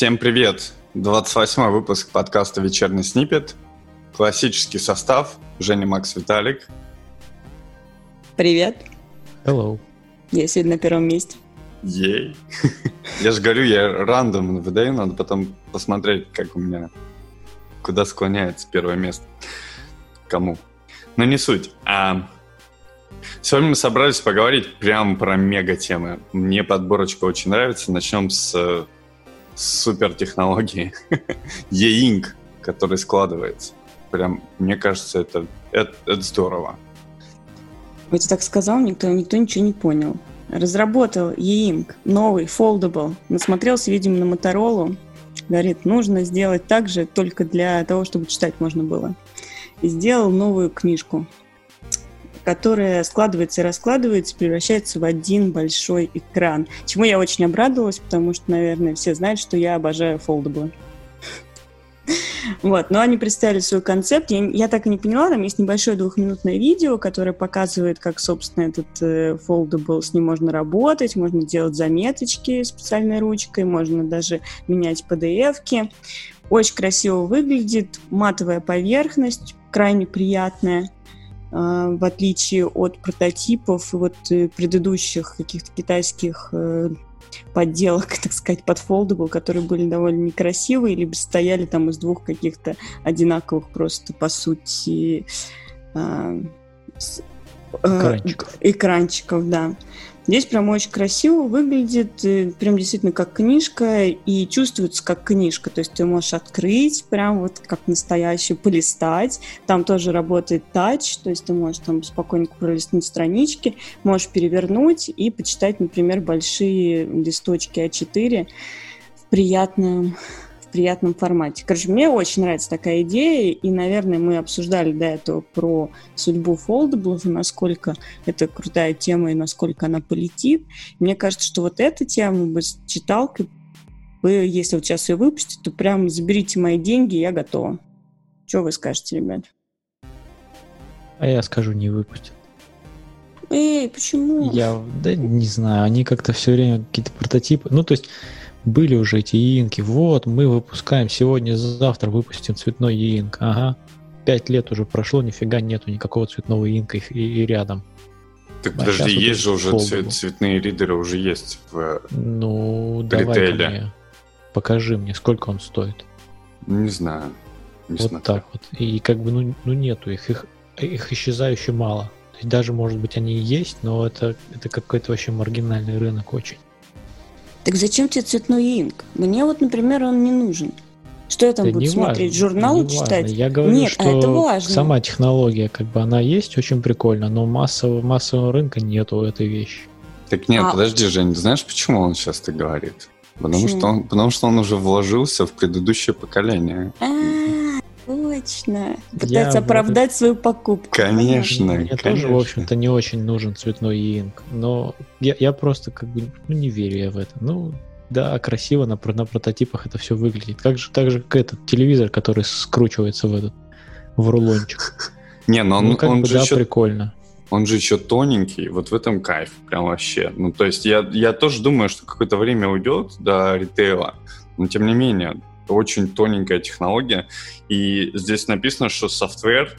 Всем привет! 28 выпуск подкаста «Вечерний снипет». Классический состав. Женя, Макс, Виталик. Привет. Hello. Я сегодня на первом месте. Ей. Я же говорю, я рандом выдаю, надо потом посмотреть, как у меня, куда склоняется первое место. Кому. Но не суть. А Сегодня мы собрались поговорить прямо про мега-темы. Мне подборочка очень нравится. Начнем с, с супертехнологии E-Ink, который складывается. Прям, мне кажется, это, это, это здорово. Ты так сказал, никто, никто ничего не понял. Разработал E-Ink, новый, foldable. Насмотрелся, видимо, на Моторолу. Говорит, нужно сделать так же, только для того, чтобы читать можно было. И сделал новую книжку которая складывается и раскладывается, превращается в один большой экран. Чему я очень обрадовалась, потому что, наверное, все знают, что я обожаю фолдаблы. Вот, но они представили свой концепт. Я, я так и не поняла, там есть небольшое двухминутное видео, которое показывает, как, собственно, этот э, foldable, с ним можно работать, можно делать заметочки специальной ручкой, можно даже менять PDF-ки. Очень красиво выглядит, матовая поверхность, крайне приятная. А, в отличие от прототипов и вот э, предыдущих каких-то китайских э, подделок, так сказать, под foldable, которые были довольно некрасивые, либо стояли там из двух каких-то одинаковых просто, по сути, экранчиков. экранчиков, да. Здесь прям очень красиво выглядит, э, прям действительно как книжка, и чувствуется как книжка. То есть ты можешь открыть, прям вот как настоящую, полистать. Там тоже работает тач, то есть ты можешь там спокойненько пролистнуть странички, можешь перевернуть и почитать, например, большие листочки А4 в приятном приятном формате. Короче, мне очень нравится такая идея, и, наверное, мы обсуждали до этого про судьбу foldable ов, и насколько это крутая тема, и насколько она полетит. Мне кажется, что вот эта тема бы с читалкой, вы, если вот сейчас ее выпустите, то прям заберите мои деньги, я готова. Что вы скажете, ребят? А я скажу, не выпустят. Эй, почему? Я, да не знаю, они как-то все время какие-то прототипы. Ну, то есть были уже эти инки. Вот, мы выпускаем сегодня, завтра выпустим цветной инк. Ага. Пять лет уже прошло, нифига нету никакого цветного инка и, и рядом. Так а подожди, есть же уже цвет, цветные ридеры, уже есть в Ну, давай мне, покажи мне, сколько он стоит. Не знаю. Не вот смотрю. так вот. И как бы, ну, ну нету их, их, их исчезающе мало. То есть даже, может быть, они и есть, но это, это какой-то вообще маргинальный рынок очень. Так зачем тебе цветной инк? Мне вот, например, он не нужен. Что я там да буду смотреть? Важно, Журнал читать? Важно. Я говорю, Нет, что а это важно. сама технология, как бы она есть, очень прикольно, но массового, массового рынка нету у этой вещи. Так нет, а... подожди, Жень, знаешь, почему он сейчас так говорит? Потому что, он, потому что он уже вложился в предыдущее поколение. А, точно. Пытается я оправдать свою покупку. Конечно, Мне конечно. тоже, в общем-то, не очень нужен цветной инк. Но я, я просто как бы ну, не верю я в это. Ну, да, красиво на, на прототипах это все выглядит. Как же, так же, как этот телевизор, который скручивается в этот в рулончик. Не, но он, ну, как он бы, же да, еще, прикольно. Он же еще тоненький, вот в этом кайф, прям вообще. Ну, то есть я, я тоже думаю, что какое-то время уйдет до ритейла, но тем не менее, очень тоненькая технология. И здесь написано, что софтвер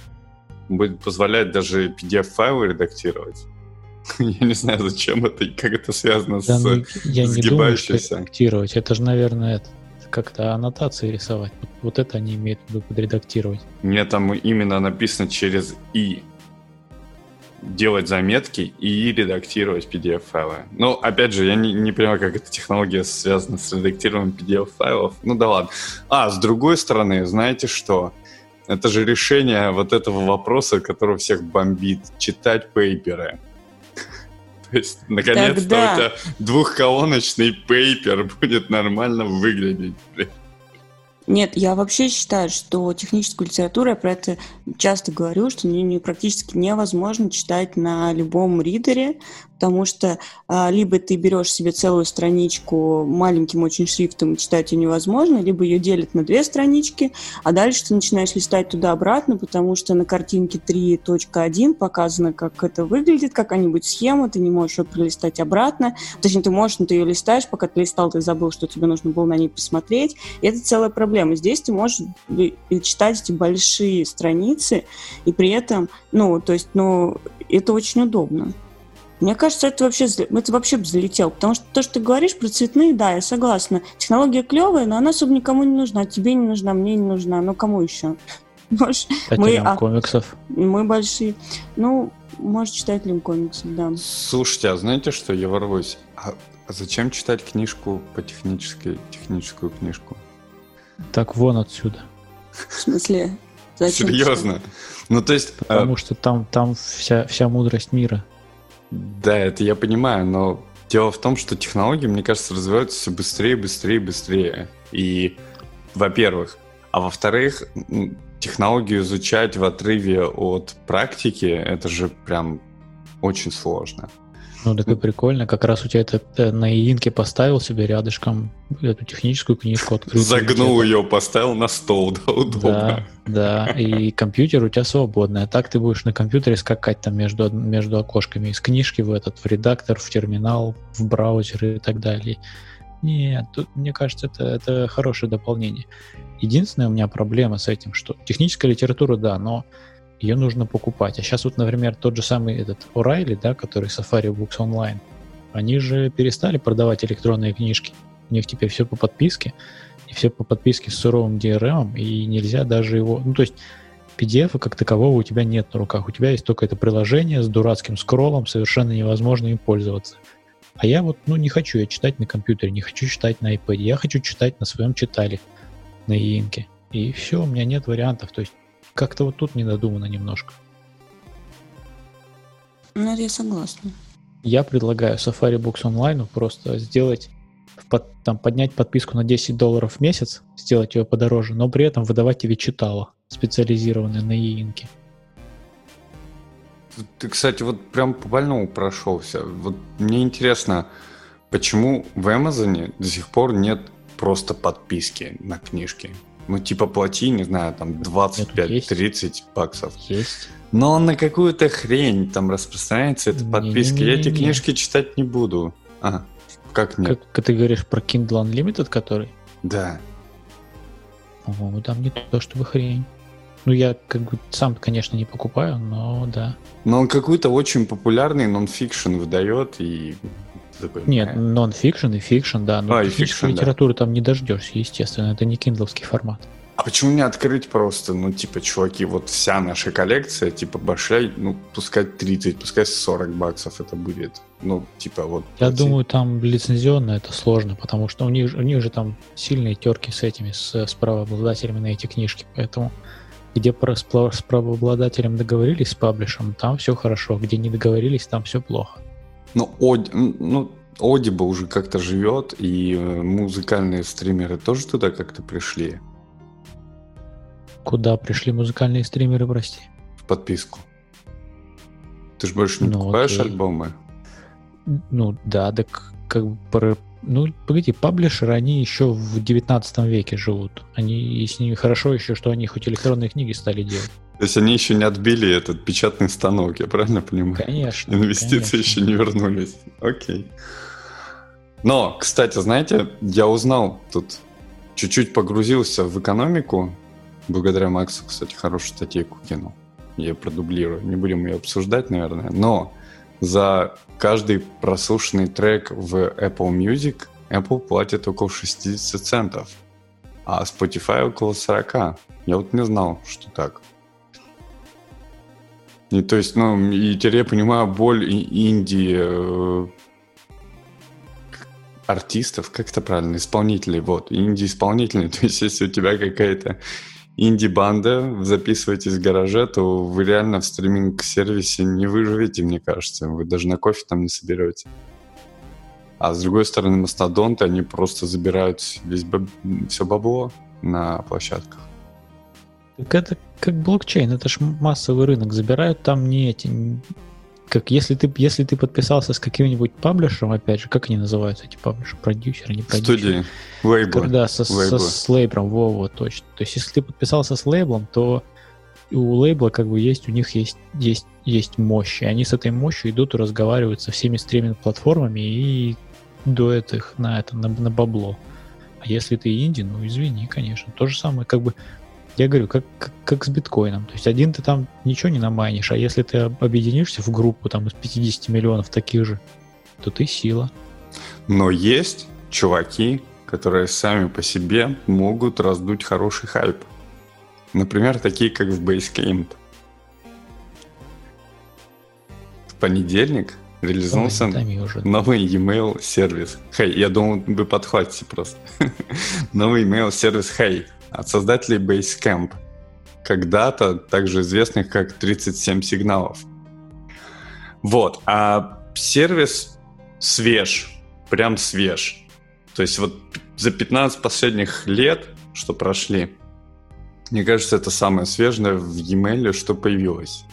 будет позволять даже PDF-файлы редактировать. Я не знаю, зачем это и как это связано да, с ну, Я не думаю, что редактировать. Это же, наверное, это как-то аннотации рисовать. Вот, вот это они имеют в виду подредактировать. Мне там именно написано через «и» делать заметки и редактировать PDF-файлы. Ну, опять же, я не, не понимаю, как эта технология связана с редактированием PDF-файлов. Ну да ладно. А, с другой стороны, знаете что? Это же решение вот этого вопроса, который всех бомбит. Читать пейперы. То есть, наконец-то у тебя двухколоночный пейпер будет нормально выглядеть. Нет, я вообще считаю, что техническую литературу, я про это часто говорю, что не, практически невозможно читать на любом ридере, потому что а, либо ты берешь себе целую страничку маленьким очень шрифтом, читать ее невозможно, либо ее делят на две странички, а дальше ты начинаешь листать туда-обратно, потому что на картинке 3.1 показано, как это выглядит, какая-нибудь схема, ты не можешь ее пролистать обратно, точнее, ты можешь, но ты ее листаешь, пока ты листал, ты забыл, что тебе нужно было на ней посмотреть, и это целая проблема. Здесь ты можешь читать эти большие страницы, и при этом, ну, то есть, ну, это очень удобно. Мне кажется, это вообще, это вообще бы залетел, потому что то, что ты говоришь про цветные, да, я согласна. Технология клевая, но она особо никому не нужна. Тебе не нужна, мне не нужна, но кому еще? Может, мы, а, комиксов. Мы большие. Ну, может, читателям комиксов, да. Слушайте, а знаете что, я ворвусь. А, а зачем читать книжку по технической, техническую книжку? Так вон отсюда. В смысле? Зачем Серьезно? Читать? Ну, то есть... Потому а... что там, там вся, вся мудрость мира. Да, это я понимаю, но дело в том, что технологии, мне кажется, развиваются все быстрее, быстрее, быстрее. И, во-первых, а во-вторых, технологию изучать в отрыве от практики, это же прям очень сложно. Ну, так и прикольно. Как раз у тебя это э, на иинке поставил себе рядышком эту техническую книжку открытую. Загнул ее, поставил на стол, да, удобно. Да, да, и компьютер у тебя свободный. А так ты будешь на компьютере скакать там между, между окошками из книжки в этот, в редактор, в терминал, в браузер и так далее. Нет, тут, мне кажется, это, это хорошее дополнение. Единственная у меня проблема с этим, что техническая литература, да, но ее нужно покупать. А сейчас вот, например, тот же самый этот O'Reilly, да, который Safari Books Online, они же перестали продавать электронные книжки. У них теперь все по подписке, и все по подписке с суровым DRM, и нельзя даже его... Ну, то есть PDF как такового у тебя нет на руках. У тебя есть только это приложение с дурацким скроллом, совершенно невозможно им пользоваться. А я вот, ну, не хочу я читать на компьютере, не хочу читать на iPad, я хочу читать на своем читале, на e И все, у меня нет вариантов. То есть как-то вот тут не додумано немножко. Ну, я согласна. Я предлагаю Safari Books Online просто сделать, под, там, поднять подписку на 10 долларов в месяц, сделать ее подороже, но при этом выдавать тебе читало, специализированное на e Ты, кстати, вот прям по больному прошелся. Вот мне интересно, почему в Амазоне до сих пор нет просто подписки на книжки? Ну, типа, плати, не знаю, там 25-30 баксов. Есть. Но на какую-то хрень там распространяется эта подписка. Я эти книжки читать не буду. А, как нет? Как ты говоришь про Kindle Unlimited, который? Да. По-моему, там не то, чтобы хрень. Ну, я как бы сам, конечно, не покупаю, но да. Но он какой-то очень популярный нон-фикшн выдает, и такой... Нет, нон-фикшн и фикшн, да. Но а, фикшн, литературы да. там не дождешься, естественно. Это не киндловский формат. А почему не открыть просто, ну, типа, чуваки, вот вся наша коллекция, типа, большая, ну, пускай 30, пускай 40 баксов это будет. Ну, типа, вот. Я эти... думаю, там лицензионно это сложно, потому что у них, у них же там сильные терки с этими, с, с правообладателями на эти книжки, поэтому где про, с, с правообладателем договорились с паблишем, там все хорошо, где не договорились, там все плохо. Ну, Оди, ну, Audible уже как-то живет, и э, музыкальные стримеры тоже туда как-то пришли. Куда пришли музыкальные стримеры, прости? В подписку. Ты же больше не ну, покупаешь окей. альбомы? Ну да, так как бы ну, погоди, паблишеры, они еще в 19 веке живут. Они, и с ними хорошо еще, что они хоть электронные книги стали делать. То есть они еще не отбили этот печатный станок, я правильно понимаю? Конечно. Инвестиции конечно. еще не вернулись. Окей. Но, кстати, знаете, я узнал тут, чуть-чуть погрузился в экономику, благодаря Максу, кстати, хорошую статейку кинул. Я продублирую, не будем ее обсуждать, наверное, но за каждый прослушанный трек в Apple Music Apple платит около 60 центов, а Spotify около 40. Я вот не знал, что так. И то есть, ну, и теперь я понимаю боль инди э, артистов, как это правильно, исполнителей, вот, инди-исполнителей. То есть, если у тебя какая-то инди-банда, записываетесь в гараже, то вы реально в стриминг-сервисе не выживете, мне кажется. Вы даже на кофе там не соберете. А с другой стороны, мастодонты, они просто забирают весь баб... все бабло на площадках. Так это как блокчейн, это ж массовый рынок. Забирают там не эти, как если ты, если ты подписался с каким-нибудь паблишером, опять же, как они называются, эти паблишеры, продюсеры, не продюсеры? Студии, лейблы. Да, со, со, с лейблом, во, во, точно. То есть, если ты подписался с лейблом, то у лейбла как бы есть, у них есть, есть, есть мощь, и они с этой мощью идут и разговаривают со всеми стриминг-платформами и дуют их на это, на, на бабло. А если ты инди, ну извини, конечно. То же самое, как бы я говорю, как, как, как с биткоином. То есть один ты там ничего не намайнишь, а если ты объединишься в группу там из 50 миллионов таких же, то ты сила. Но есть чуваки, которые сами по себе могут раздуть хороший хайп. Например, такие, как в Basecamp. В понедельник реализовался уже. новый email сервис. Хей, hey, я думал, вы подхватите просто. новый email сервис Hey от создателей Basecamp, когда-то также известных как 37 сигналов. Вот, а сервис свеж, прям свеж. То есть вот за 15 последних лет, что прошли, мне кажется, это самое свежее в e-mail, что появилось.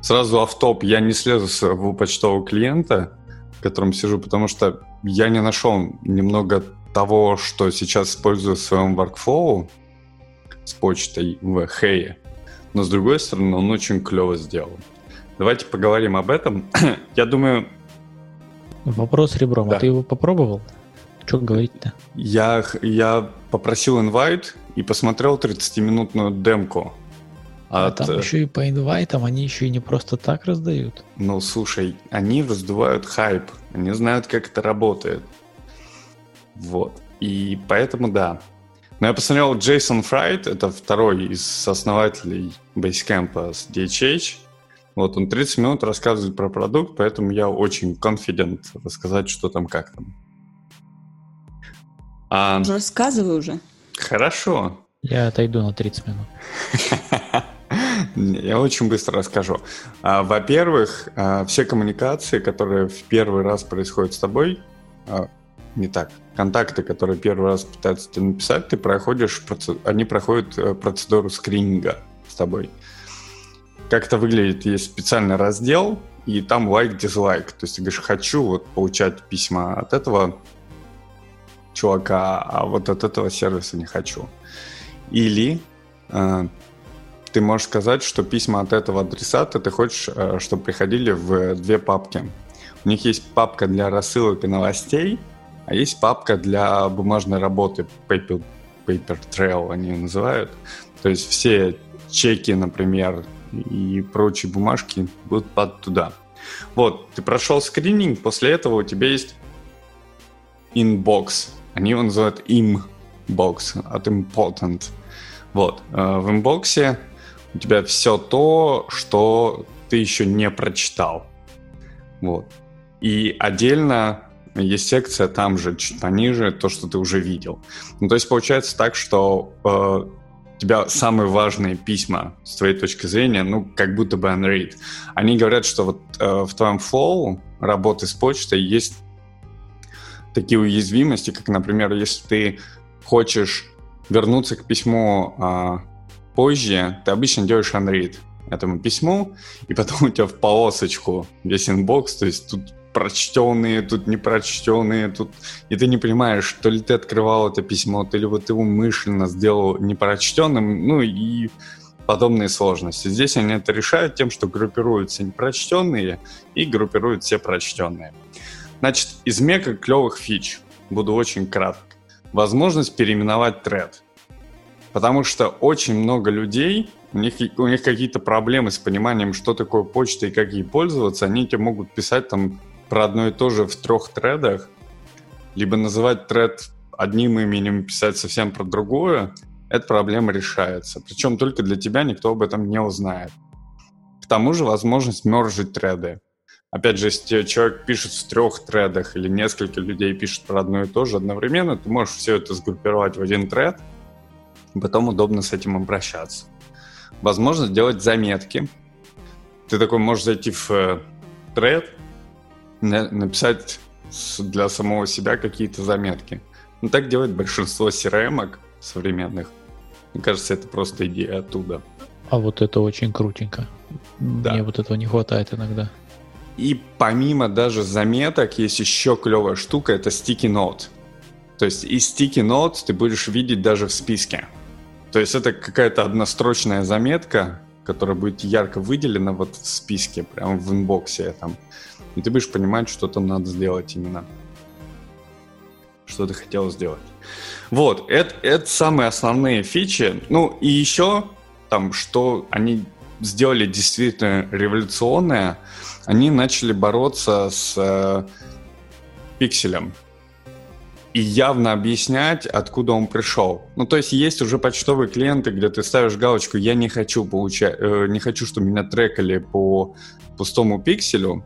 Сразу автоп, я не слезу с своего почтового клиента, в котором сижу, потому что я не нашел немного того, что сейчас использую в своем workflow, с почтой в Хее. Но с другой стороны, он очень клево сделан. Давайте поговорим об этом. Я думаю... Вопрос ребром. А да. А ты его попробовал? Что говорить-то? Я, я попросил инвайт и посмотрел 30-минутную демку. А от... там еще и по инвайтам они еще и не просто так раздают. Ну, слушай, они раздувают хайп. Они знают, как это работает. Вот. И поэтому, да, но я посмотрел Джейсон Фрайт, это второй из основателей Basecamp с DHH. Вот он 30 минут рассказывает про продукт, поэтому я очень confident рассказать, что там, как там. А... Рассказывай уже. Хорошо. Я отойду на 30 минут. Я очень быстро расскажу. А, во-первых, а, все коммуникации, которые в первый раз происходят с тобой, а, не так. Контакты, которые первый раз пытаются тебе написать, ты проходишь, они проходят э, процедуру скрининга с тобой. Как это выглядит? Есть специальный раздел, и там лайк-дизлайк. То есть ты говоришь, хочу вот получать письма от этого чувака, а вот от этого сервиса не хочу. Или э, ты можешь сказать, что письма от этого адресата ты хочешь, э, чтобы приходили в две папки. У них есть папка для рассылок и новостей – а есть папка для бумажной работы, paper, paper trail они ее называют. То есть все чеки, например, и прочие бумажки будут под туда. Вот, ты прошел скрининг, после этого у тебя есть inbox. Они его называют imbox от important. Вот, э, в инбоксе у тебя все то, что ты еще не прочитал. Вот. И отдельно есть секция там же, чуть пониже, то, что ты уже видел. Ну, то есть получается так, что э, у тебя самые важные письма с твоей точки зрения, ну, как будто бы unread. Они говорят, что вот э, в твоем flow работы с почтой есть такие уязвимости, как, например, если ты хочешь вернуться к письму э, позже, ты обычно делаешь unread этому письму, и потом у тебя в полосочку весь inbox, то есть тут прочтенные, тут непрочтенные, тут... И ты не понимаешь, то ли ты открывал это письмо, то ли вот ты умышленно сделал непрочтенным, ну и подобные сложности. Здесь они это решают тем, что группируют все непрочтенные и группируют все прочтенные. Значит, из мега клевых фич, буду очень кратко, возможность переименовать тред. Потому что очень много людей, у них, у них какие-то проблемы с пониманием, что такое почта и как ей пользоваться, они тебе могут писать там про одно и то же в трех тредах, либо называть тред одним именем, писать совсем про другое, эта проблема решается. Причем только для тебя никто об этом не узнает. К тому же возможность мержить треды. Опять же, если человек пишет в трех тредах или несколько людей пишут про одно и то же одновременно, ты можешь все это сгруппировать в один тред, потом удобно с этим обращаться. Возможно сделать заметки. Ты такой можешь зайти в э, тред, написать для самого себя какие-то заметки. Ну, так делает большинство crm современных. Мне кажется, это просто идея оттуда. А вот это очень крутенько. Да. Мне вот этого не хватает иногда. и помимо даже заметок есть еще клевая штука, это Sticky Note. То есть из Sticky Note ты будешь видеть даже в списке. То есть это какая-то однострочная заметка, которая будет ярко выделена вот в списке, прямо в инбоксе там. И ты будешь понимать, что там надо сделать именно. Что ты хотел сделать. Вот, это, это самые основные фичи. Ну, и еще там, что они сделали действительно революционное, они начали бороться с э, пикселем и явно объяснять, откуда он пришел. Ну, то есть есть уже почтовые клиенты, где ты ставишь галочку «Я не хочу получать, э, не хочу, чтобы меня трекали по пустому пикселю».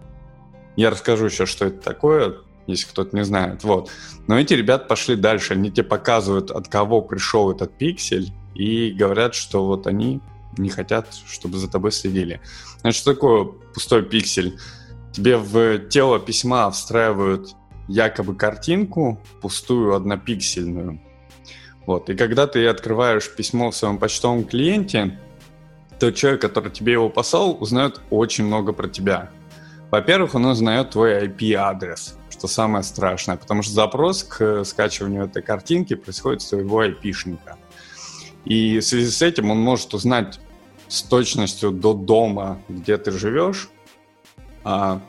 Я расскажу сейчас, что это такое, если кто-то не знает. Вот. Но эти ребята пошли дальше. Они тебе показывают, от кого пришел этот пиксель, и говорят, что вот они не хотят, чтобы за тобой следили. Значит, что такое пустой пиксель? Тебе в тело письма встраивают якобы картинку, пустую однопиксельную. Вот. И когда ты открываешь письмо в своем почтовом клиенте, то человек, который тебе его послал, узнает очень много про тебя. Во-первых, он узнает твой IP-адрес, что самое страшное, потому что запрос к скачиванию этой картинки происходит с твоего IP-шника. И в связи с этим он может узнать с точностью до дома, где ты живешь, а,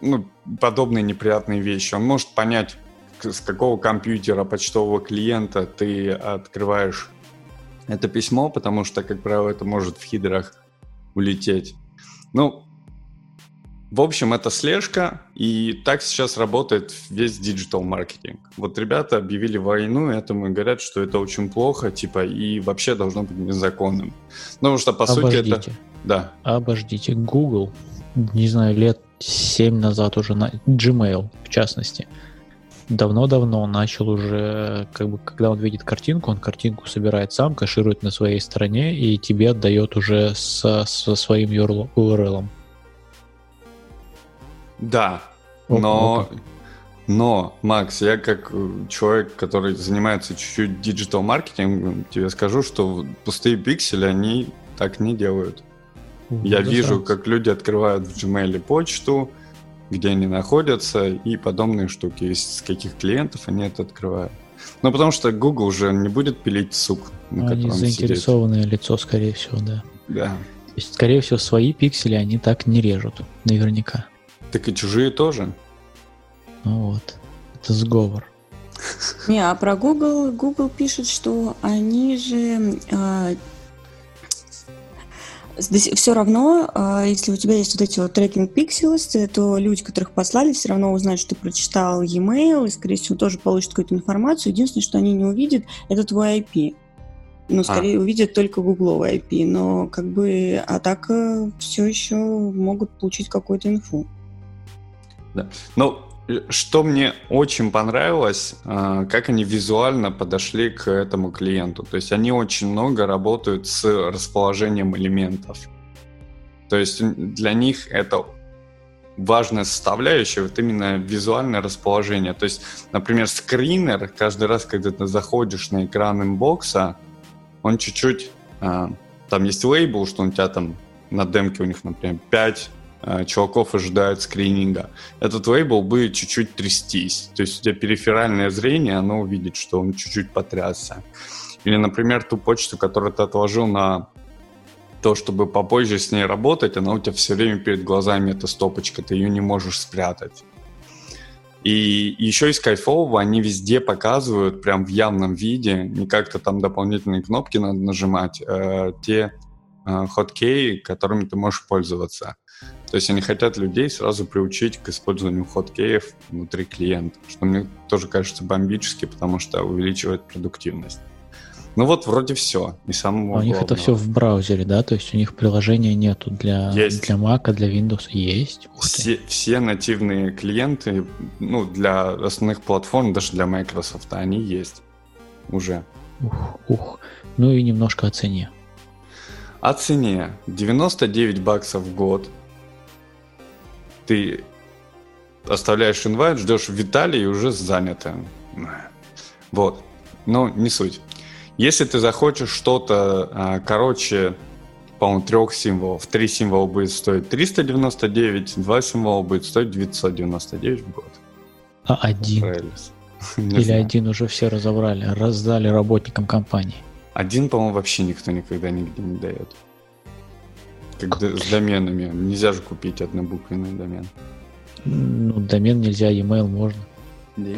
ну, подобные неприятные вещи. Он может понять, с какого компьютера почтового клиента ты открываешь это письмо, потому что, как правило, это может в header ах улететь. Ну, в общем, это слежка, и так сейчас работает весь digital маркетинг. Вот ребята объявили войну этому и говорят, что это очень плохо, типа, и вообще должно быть незаконным. Ну, потому что, по Обождите. сути, это... Да. Обождите, Google, не знаю, лет 7 назад уже, на Gmail, в частности, давно-давно начал уже, как бы, когда он видит картинку, он картинку собирает сам, кэширует на своей стороне и тебе отдает уже со, со своим URL. Да, но, но, Макс, я как э, человек, который занимается чуть-чуть диджитал-маркетингом, тебе скажу, что пустые пиксели, они так не делают. Я Ну, вижу, засранцы. как люди открывают в Gmail почту, где они находятся, и подобные штуки. Из каких клиентов они это открывают. Ну, потому что Google уже не будет пилить сук, на Они котором сидит. заинтересованное лицо, скорее всего, да. Да. То есть, скорее всего, свои пиксели они так не режут, наверняка. Так и чужие тоже. Ну вот, это сговор. Не, а про Google, Google пишет, что они же все равно, а, если у тебя есть вот эти вот трекинг пикселы, то люди, которых послали, все равно узнают, что ты прочитал e-mail и, скорее всего, тоже получат какую-то информацию. Единственное, что они не увидят, это твой IP. Ну, скорее увидят только гугловый IP, но как бы, а так все еще могут получить какую-то инфу. Ну, э, что мне очень понравилось, э, как они визуально подошли к этому клиенту. То есть они очень много работают с расположением элементов. То есть для них это важная составляющая, вот именно визуальное расположение. То есть, например, скринер, каждый раз, когда ты заходишь на экран инбокса, он чуть-чуть... э, Там есть лейбл, что у тебя там на демке у них, например, 5 э, чуваков ожидают скрининга. Этот лейбл будет чуть-чуть трястись. То есть у тебя периферальное зрение, оно увидит, что он чуть-чуть потрясся. Или, например, ту почту, которую ты отложил на то, чтобы попозже с ней работать, она у тебя все время перед глазами, эта стопочка, ты ее не можешь спрятать. И еще из кайфового они везде показывают прям в явном виде, не как-то там дополнительные кнопки надо нажимать, э, те э, хоткеи, которыми ты можешь пользоваться. То есть они хотят людей сразу приучить к использованию хоткеев внутри клиента, что мне тоже кажется бомбически, потому что увеличивает продуктивность. Ну вот вроде все. И самого А у них это все в браузере, да? То есть у них приложения нету для, Есть. для Mac, для Windows. Есть. Все, все нативные клиенты, ну, для основных платформ, даже для Microsoft, они есть уже. Ух, ух. Ну и немножко о цене. О цене 99 баксов в год. Ты оставляешь инвайт, ждешь Виталий и уже занято. Вот. Но не суть. Если ты захочешь что-то, а, короче, по-моему, трех символов. Три символа будет стоить 399, два символа будет стоить 999 в год. А один? Или знаю. один уже все разобрали, раздали работникам компании? Один, по-моему, вообще никто никогда нигде не дает. Как, с доменами. Нельзя же купить однобуквенный домен. Ну, домен нельзя, e-mail можно. Да?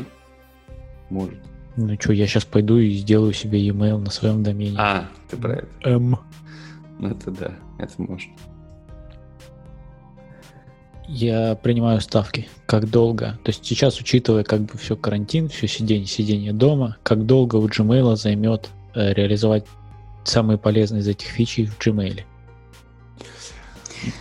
Может. Ну что, я сейчас пойду и сделаю себе e-mail на своем домене. А, ты про это. М. Ну это да, это можно. Я принимаю ставки. Как долго? То есть сейчас, учитывая как бы все карантин, все сидение, сидение дома, как долго у Gmail займет э, реализовать самые полезные из этих фичей в Gmail?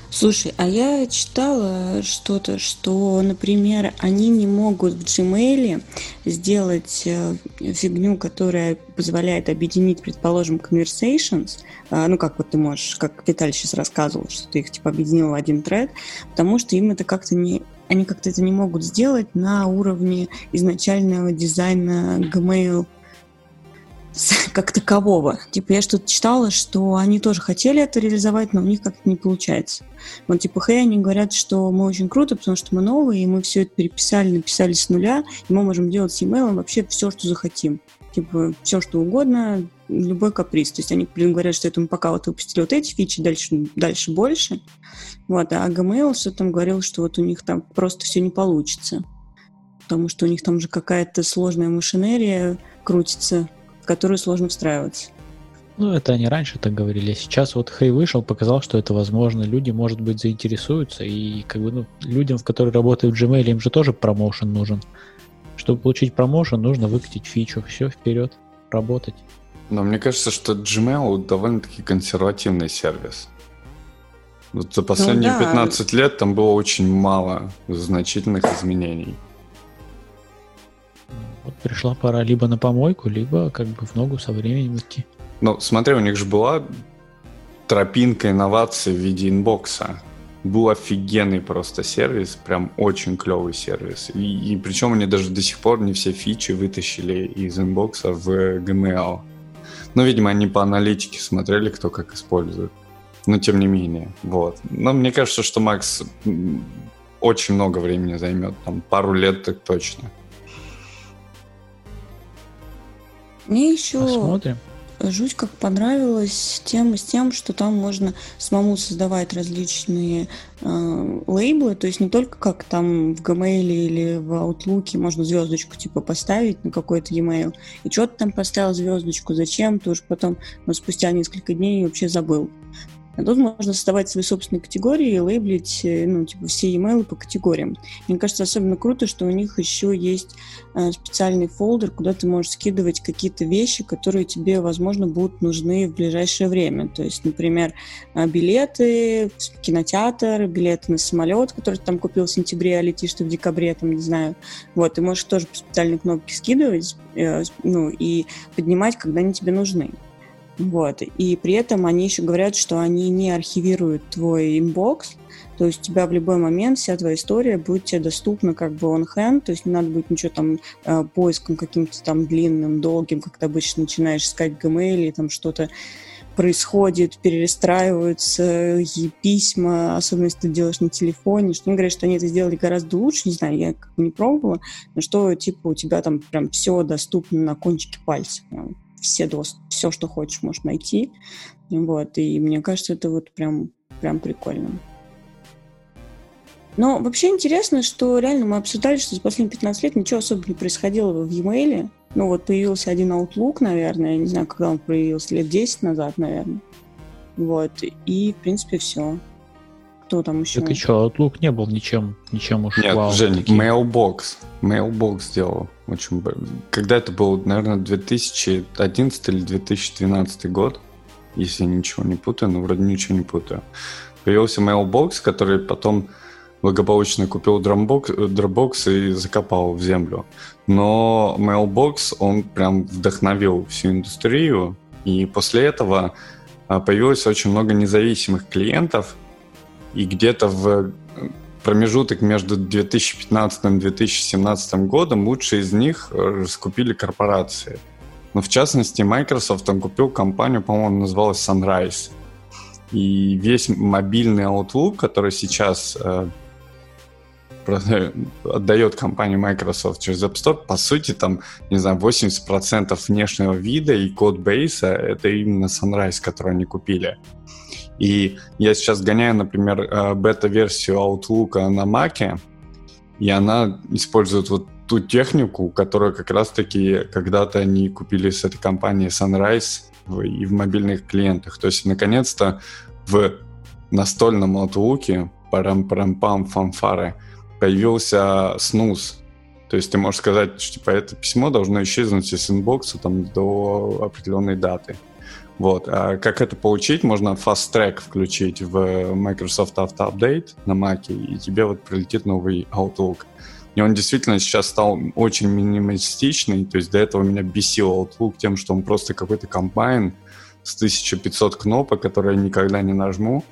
Слушай, а я читала что-то, что, например, они не могут в Gmail сделать э, фигню, которая позволяет объединить, предположим, conversations, э, ну, как вот ты можешь, как Виталий сейчас рассказывал, что ты их, типа, объединил в один тред, потому что им это как-то не они как-то это не могут сделать на уровне изначального дизайна Gmail как такового. Типа я что-то читала, что они тоже хотели это реализовать, но у них как-то не получается. Вот типа Хэй, они говорят, что мы очень круто, потому что мы новые, и мы все это переписали, написали с нуля, и мы можем делать с email вообще все, что захотим. Типа все, что угодно, любой каприз. То есть они говорят, что это мы пока вот выпустили вот эти фичи, дальше, дальше больше. Вот, а Gmail что там говорил, что вот у них там просто все не получится. Потому что у них там же какая-то сложная машинерия крутится, в которую сложно встраиваться. Ну, это они раньше так говорили. Сейчас вот Хей вышел, показал, что это возможно. Люди, может быть, заинтересуются. И как бы, ну, людям, в которые работают в Gmail, им же тоже промоушен нужен. Чтобы получить промоушен, нужно выкатить фичу. Все, вперед, работать. Но мне кажется, что Gmail довольно-таки консервативный сервис. Вот за последние ну, да. 15 лет там было очень мало значительных изменений. Вот пришла пора либо на помойку, либо как бы в ногу со временем идти. Ну, смотри, у них же была тропинка инноваций в виде Inbox а. Был офигенный просто сервис, прям очень клевый сервис. И, и причем они даже до сих пор не все фичи вытащили из Inbox а в Gmail. Ну, видимо, они по аналитике смотрели, кто как использует. Но тем не менее, вот. Но мне кажется, что Макс очень много времени займет, там пару лет так точно. Мне еще Посмотрим. жуть как понравилась тема с тем, что там можно самому создавать различные э, лейблы, то есть не только как там в Gmail или в Outlook можно звездочку типа поставить на какой-то e-mail, и что ты там поставил звездочку, зачем, ты уж потом, но спустя несколько дней вообще забыл. А тут можно создавать свои собственные категории и лейблить э, ну, типа, все e-mail по категориям. Мне кажется, особенно круто, что у них еще есть э, специальный фолдер, куда ты можешь скидывать какие-то вещи, которые тебе, возможно, будут нужны в ближайшее время. То есть, например, э, билеты в кинотеатр, билеты на самолет, который ты там купил в сентябре, а летишь ты в декабре, там, не знаю. Вот, ты можешь тоже по специальной кнопке скидывать э, ну, и поднимать, когда они тебе нужны. Вот. И при этом они еще говорят, что они не архивируют твой inbox, то есть у тебя в любой момент вся твоя история будет тебе доступна как бы on hand, то есть не надо будет ничего там э, поиском каким-то там длинным, долгим, как ты обычно начинаешь искать Gmail, и там что-то происходит, перестраиваются и письма, особенно если ты делаешь на телефоне, что они говорят, что они это сделали гораздо лучше, не знаю, я как бы не пробовала, но что, типа, у тебя там прям все доступно на кончике пальца все, все, что хочешь, можешь найти. Вот, и мне кажется, это вот прям, прям прикольно. Но вообще интересно, что реально мы обсуждали, что за последние 15 лет ничего особо не происходило в e-mail. Ну вот появился один Outlook, наверное, я не знаю, когда он появился, лет 10 назад, наверное. Вот, и в принципе все. Кто там еще? Так и что, Outlook не был ничем, ничем уж Нет, вау. Жень, Mailbox. Mailbox сделал. Очень... Когда это был, наверное, 2011 или 2012 год, если я ничего не путаю, но вроде ничего не путаю. Появился Mailbox, который потом благополучно купил Dropbox, Dropbox и закопал в землю. Но Mailbox, он прям вдохновил всю индустрию, и после этого а, появилось очень много независимых клиентов, и где-то в промежуток между 2015 и 2017 годом лучшие из них э, скупили корпорации. Но в частности, Microsoft там купил компанию, по-моему, называлась Sunrise. И весь мобильный Outlook, который сейчас э, отдает компания Microsoft через App Store, по сути, там, не знаю, 80% внешнего вида и код бейса — это именно Sunrise, который они купили. И я сейчас гоняю, например, э, бета-версию Outlook на Mac, и она использует вот ту технику, которую как раз-таки когда-то они купили с этой компанией Sunrise и в мобильных клиентах. То есть, наконец-то, в настольном Outlook парам-парам-пам фанфары появился снус. То есть ты можешь сказать, что типа это письмо должно исчезнуть из инбокса там до определенной даты. Вот. А как это получить? Можно Fast Track включить в Microsoft Auto Update на Mac, и тебе вот прилетит новый Outlook. И он действительно сейчас стал очень минималистичный, то есть до этого меня бесил Outlook тем, что он просто какой-то комбайн с 1500 кнопок, которые я никогда не нажму.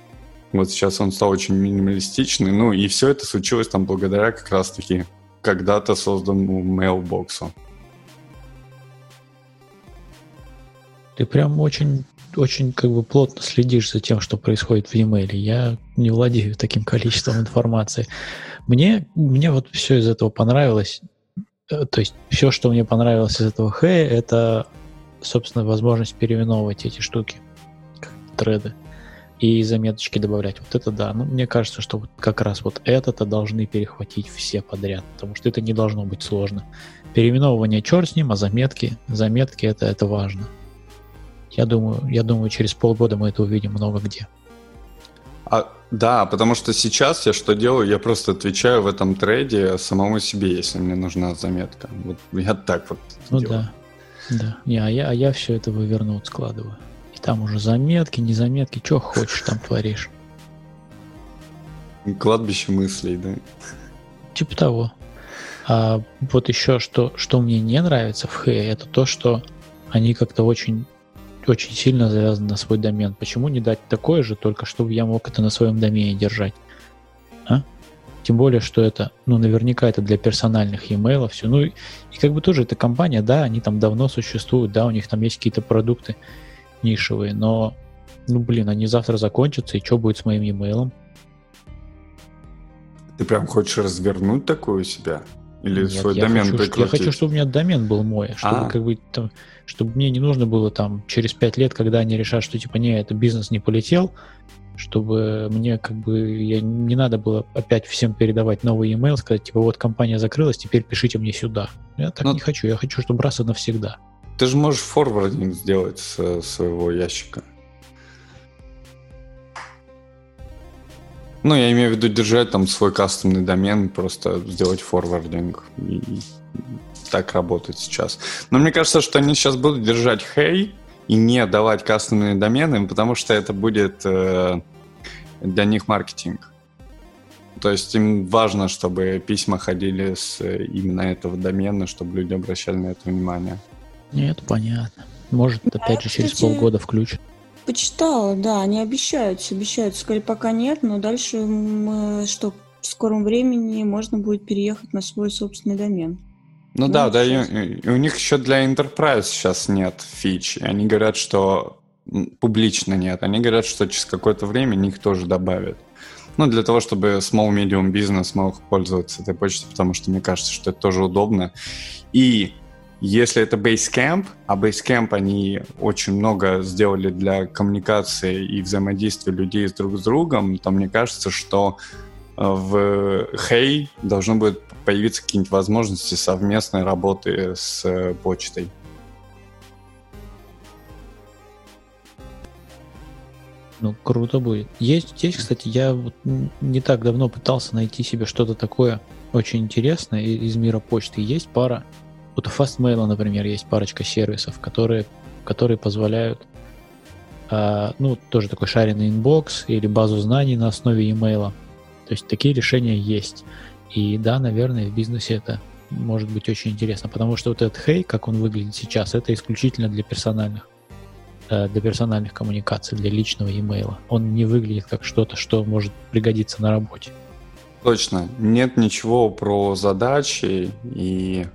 Вот сейчас он стал очень минималистичный. Ну и все это случилось там благодаря как раз-таки когда-то созданному Mailbox. Ты прям очень, очень как бы плотно следишь за тем, что происходит в e-mail. Я не владею таким количеством информации. Мне, мне вот все из этого понравилось. Э, то есть все, что мне понравилось из этого хэя, это, собственно, возможность переименовывать эти штуки, треды, и заметочки добавлять. Вот это да. Ну, мне кажется, что вот как раз вот это-то должны перехватить все подряд, потому что это не должно быть сложно. Переименовывание черт с ним, а заметки, заметки это, это важно. Я думаю, я думаю, через полгода мы это увидим много где. А, да, потому что сейчас я что делаю? Я просто отвечаю в этом трейде самому себе, если мне нужна заметка. Вот я так вот Ну делаю. да, да. Не, а, я, а я все это вывернут складываю. И там уже заметки, не заметки, что хочешь там творишь. Кладбище мыслей, да? Типа того. А вот еще что, что мне не нравится в Хэ, это то, что они как-то очень очень сильно завязан на свой домен. Почему не дать такое же, только чтобы я мог это на своем домене держать? А? Тем более, что это, ну, наверняка это для персональных e-mail все. Ну, и, и как бы тоже эта компания, да, они там давно существуют, да, у них там есть какие-то продукты нишевые, но, ну, блин, они завтра закончатся, и что будет с моим e-mail? Ты прям хочешь развернуть такое у себя? Или Нет, свой домен хочу, прикрутить? Я хочу, чтобы у меня домен был мой, чтобы а. как бы там, чтобы мне не нужно было там через пять лет, когда они решат, что типа не, это бизнес не полетел, чтобы мне как бы я не надо было опять всем передавать новый email, сказать типа вот компания закрылась, теперь пишите мне сюда. Я так Но... не хочу, я хочу, чтобы раз и навсегда. Ты же можешь форвардинг сделать с своего ящика. Ну, я имею в виду держать там свой кастомный домен, просто сделать форвардинг и так работать сейчас. Но мне кажется, что они сейчас будут держать хей и не давать кастомные домены, потому что это будет э, для них маркетинг. То есть им важно, чтобы письма ходили с э, именно этого домена, чтобы люди обращали на это внимание. Нет, понятно. Может, опять же, через полгода включат. Почитала, да, они обещают, обещают, сказали, пока нет, но дальше, мы, что в скором времени можно будет переехать на свой собственный домен. Ну, ну да, да, и, и у них еще для Enterprise сейчас нет фич. Они говорят, что публично нет. Они говорят, что через какое-то время их тоже добавят. Ну, для того, чтобы small medium бизнес мог пользоваться этой почтой, потому что мне кажется, что это тоже удобно. И если это Basecamp, а Basecamp они очень много сделали для коммуникации и взаимодействия людей друг с другом, то мне кажется, что э, в Hey должны будет появиться какие-нибудь возможности совместной работы с э, почтой. Ну, круто будет. Есть, есть, кстати, я вот не так давно пытался найти себе что-то такое очень интересное из мира почты. Есть пара вот у Fastmail, например, есть парочка сервисов, которые, которые позволяют э, ну, тоже такой шаренный inbox или базу знаний на основе e-mail. То есть такие решения есть. И да, наверное, в бизнесе это может быть очень интересно, потому что вот этот Hey, как он выглядит сейчас, это исключительно для персональных э, для персональных коммуникаций, для личного e-mail. Он не выглядит как что-то, что может пригодиться на работе. Точно. Нет ничего про задачи и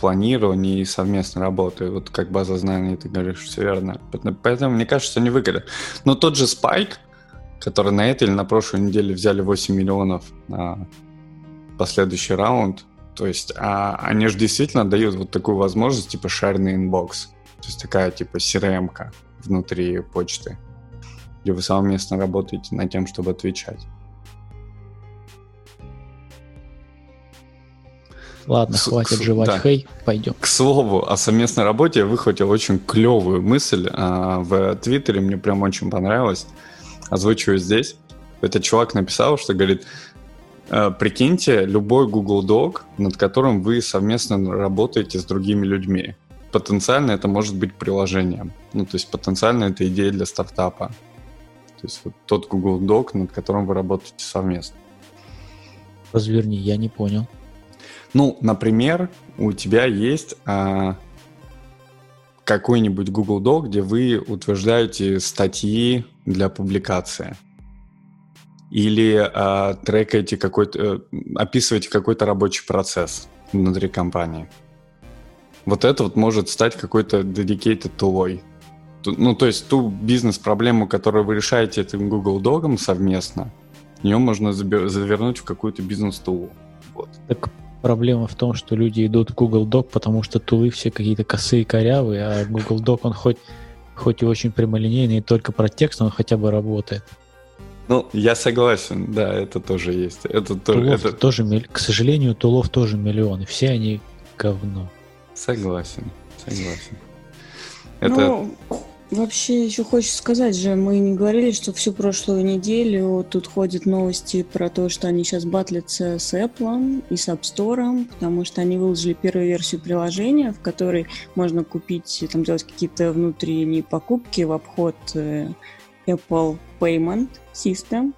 планирования и совместной работы. Вот как база знаний, ты говоришь, все верно. Поэтому мне кажется, они выгорят. Но тот же Spike, которые на этой или на прошлой неделе взяли 8 миллионов на последующий раунд. То есть а, они же действительно дают вот такую возможность, типа шареный inbox. То есть такая типа CRM внутри почты, где вы совместно работаете над тем, чтобы отвечать. Ладно, С- хватит к- жевать да. хей, пойдем. К слову, о совместной работе я выхватил очень клевую мысль а, в Твиттере, мне прям очень понравилось. Озвучиваю здесь. Этот чувак написал, что говорит, «Э, прикиньте любой Google Doc, над которым вы совместно работаете с другими людьми. Потенциально это может быть приложением. Ну, то есть потенциально это идея для стартапа. То есть вот тот Google Doc, над которым вы работаете совместно. Разверни, я не понял. Ну, например, у тебя есть а, какой-нибудь Google Doc, где вы утверждаете статьи для публикации. Или а, трекаете какой-то, э, описываете какой-то рабочий процесс внутри компании. Вот это вот может стать какой-то dedicated тулой. Ту- Ну, то есть ту бизнес-проблему, которую вы решаете этим Google Догом совместно, ее можно завернуть в какую-то бизнес-тулу. Вот. Так проблема в том, что люди идут в Google Doc, потому что тулы все какие-то косые, корявые, а Google Doc, он хоть, хоть и очень прямолинейный, и только про текст, он хотя бы работает. Ну, я согласен, да, это тоже есть. Это, то- Тулов это... тоже, к сожалению, тулов тоже миллионы. Все они говно. Согласен, согласен. Это... Ну, вообще еще хочется сказать же, мы не говорили, что всю прошлую неделю тут ходят новости про то, что они сейчас батлятся с Apple и с App Store, потому что они выложили первую версию приложения, в которой можно купить, там делать какие-то внутренние покупки в обход э, Apple Payment System,